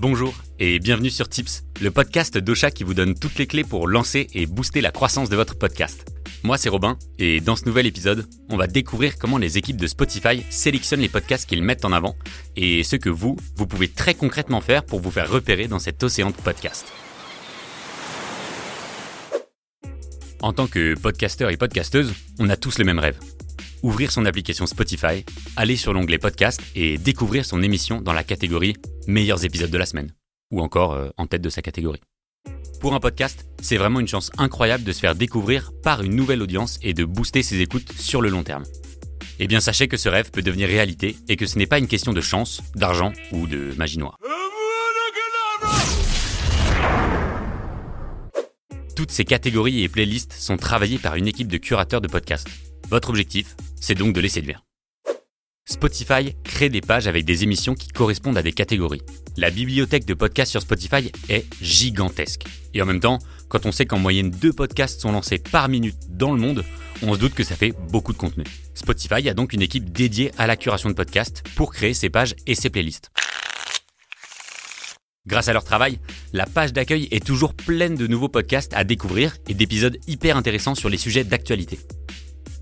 Bonjour et bienvenue sur Tips, le podcast d'Ocha qui vous donne toutes les clés pour lancer et booster la croissance de votre podcast. Moi c'est Robin et dans ce nouvel épisode, on va découvrir comment les équipes de Spotify sélectionnent les podcasts qu'ils mettent en avant et ce que vous, vous pouvez très concrètement faire pour vous faire repérer dans cet océan de podcasts. En tant que podcasteur et podcasteuse, on a tous le même rêve. Ouvrir son application Spotify, aller sur l'onglet podcast et découvrir son émission dans la catégorie meilleurs épisodes de la semaine, ou encore euh, en tête de sa catégorie. Pour un podcast, c'est vraiment une chance incroyable de se faire découvrir par une nouvelle audience et de booster ses écoutes sur le long terme. Eh bien sachez que ce rêve peut devenir réalité et que ce n'est pas une question de chance, d'argent ou de magie noire. Toutes ces catégories et playlists sont travaillées par une équipe de curateurs de podcasts. Votre objectif, c'est donc de les séduire. Spotify crée des pages avec des émissions qui correspondent à des catégories. La bibliothèque de podcasts sur Spotify est gigantesque. Et en même temps, quand on sait qu'en moyenne deux podcasts sont lancés par minute dans le monde, on se doute que ça fait beaucoup de contenu. Spotify a donc une équipe dédiée à la curation de podcasts pour créer ces pages et ces playlists. Grâce à leur travail, la page d'accueil est toujours pleine de nouveaux podcasts à découvrir et d'épisodes hyper intéressants sur les sujets d'actualité.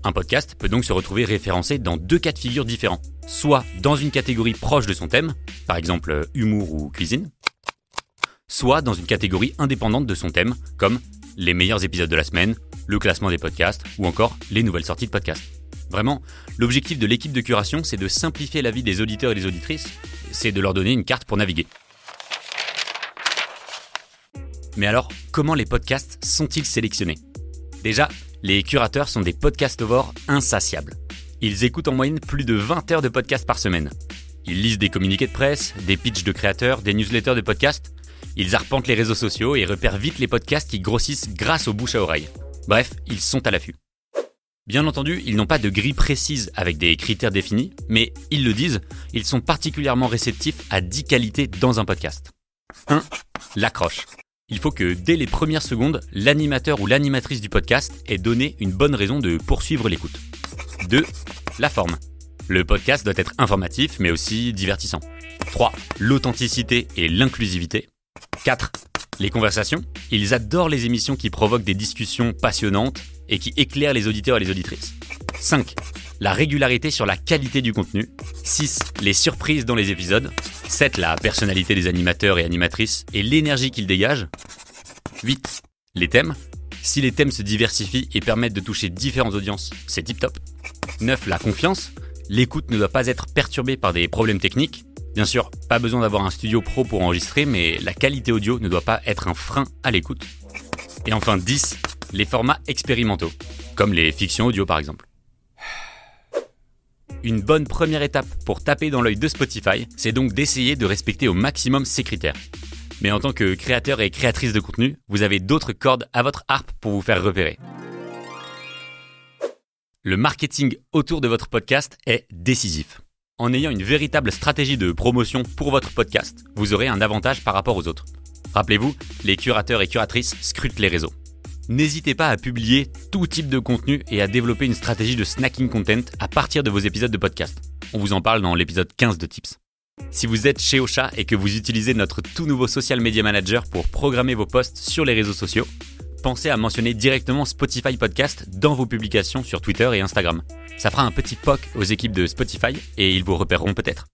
Un podcast peut donc se retrouver référencé dans deux cas de figure différents, soit dans une catégorie proche de son thème, par exemple humour ou cuisine, soit dans une catégorie indépendante de son thème, comme les meilleurs épisodes de la semaine, le classement des podcasts ou encore les nouvelles sorties de podcasts. Vraiment, l'objectif de l'équipe de curation, c'est de simplifier la vie des auditeurs et des auditrices, c'est de leur donner une carte pour naviguer. Mais alors, comment les podcasts sont-ils sélectionnés? Déjà, les curateurs sont des podcastovores insatiables. Ils écoutent en moyenne plus de 20 heures de podcasts par semaine. Ils lisent des communiqués de presse, des pitchs de créateurs, des newsletters de podcasts. Ils arpentent les réseaux sociaux et repèrent vite les podcasts qui grossissent grâce aux bouche à oreille. Bref, ils sont à l'affût. Bien entendu, ils n'ont pas de grille précise avec des critères définis, mais ils le disent, ils sont particulièrement réceptifs à 10 qualités dans un podcast. 1. L'accroche. Il faut que dès les premières secondes, l'animateur ou l'animatrice du podcast ait donné une bonne raison de poursuivre l'écoute. 2. La forme. Le podcast doit être informatif mais aussi divertissant. 3. L'authenticité et l'inclusivité. 4. Les conversations. Ils adorent les émissions qui provoquent des discussions passionnantes et qui éclairent les auditeurs et les auditrices. 5. La régularité sur la qualité du contenu. 6. Les surprises dans les épisodes. 7. La personnalité des animateurs et animatrices et l'énergie qu'ils dégagent. 8. Les thèmes. Si les thèmes se diversifient et permettent de toucher différentes audiences, c'est tip top. 9. La confiance. L'écoute ne doit pas être perturbée par des problèmes techniques. Bien sûr, pas besoin d'avoir un studio pro pour enregistrer, mais la qualité audio ne doit pas être un frein à l'écoute. Et enfin 10. Les formats expérimentaux, comme les fictions audio par exemple. Une bonne première étape pour taper dans l'œil de Spotify, c'est donc d'essayer de respecter au maximum ces critères. Mais en tant que créateur et créatrice de contenu, vous avez d'autres cordes à votre harpe pour vous faire repérer. Le marketing autour de votre podcast est décisif. En ayant une véritable stratégie de promotion pour votre podcast, vous aurez un avantage par rapport aux autres. Rappelez-vous, les curateurs et curatrices scrutent les réseaux. N'hésitez pas à publier tout type de contenu et à développer une stratégie de snacking content à partir de vos épisodes de podcast. On vous en parle dans l'épisode 15 de Tips. Si vous êtes chez Ocha et que vous utilisez notre tout nouveau Social Media Manager pour programmer vos posts sur les réseaux sociaux, pensez à mentionner directement Spotify Podcast dans vos publications sur Twitter et Instagram. Ça fera un petit POC aux équipes de Spotify et ils vous repéreront peut-être.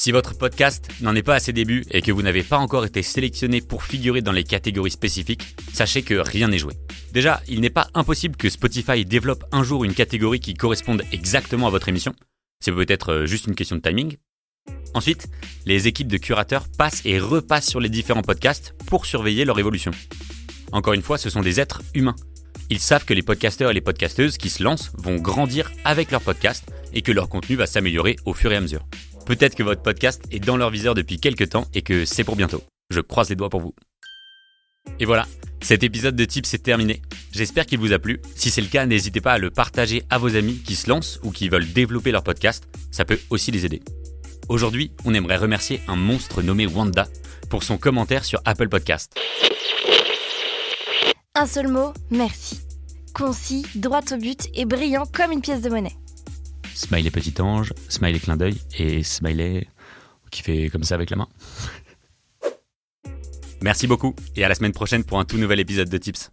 Si votre podcast n'en est pas à ses débuts et que vous n'avez pas encore été sélectionné pour figurer dans les catégories spécifiques, sachez que rien n'est joué. Déjà, il n'est pas impossible que Spotify développe un jour une catégorie qui corresponde exactement à votre émission. C'est peut-être euh, juste une question de timing. Ensuite, les équipes de curateurs passent et repassent sur les différents podcasts pour surveiller leur évolution. Encore une fois, ce sont des êtres humains. Ils savent que les podcasteurs et les podcasteuses qui se lancent vont grandir avec leur podcast et que leur contenu va s'améliorer au fur et à mesure. Peut-être que votre podcast est dans leur viseur depuis quelques temps et que c'est pour bientôt. Je croise les doigts pour vous. Et voilà, cet épisode de Tips est terminé. J'espère qu'il vous a plu. Si c'est le cas, n'hésitez pas à le partager à vos amis qui se lancent ou qui veulent développer leur podcast. Ça peut aussi les aider. Aujourd'hui, on aimerait remercier un monstre nommé Wanda pour son commentaire sur Apple Podcast. Un seul mot, merci. Concis, droit au but et brillant comme une pièce de monnaie. Smiley petit ange, smiley clin d'œil et smiley qui fait comme ça avec la main. Merci beaucoup et à la semaine prochaine pour un tout nouvel épisode de Tips.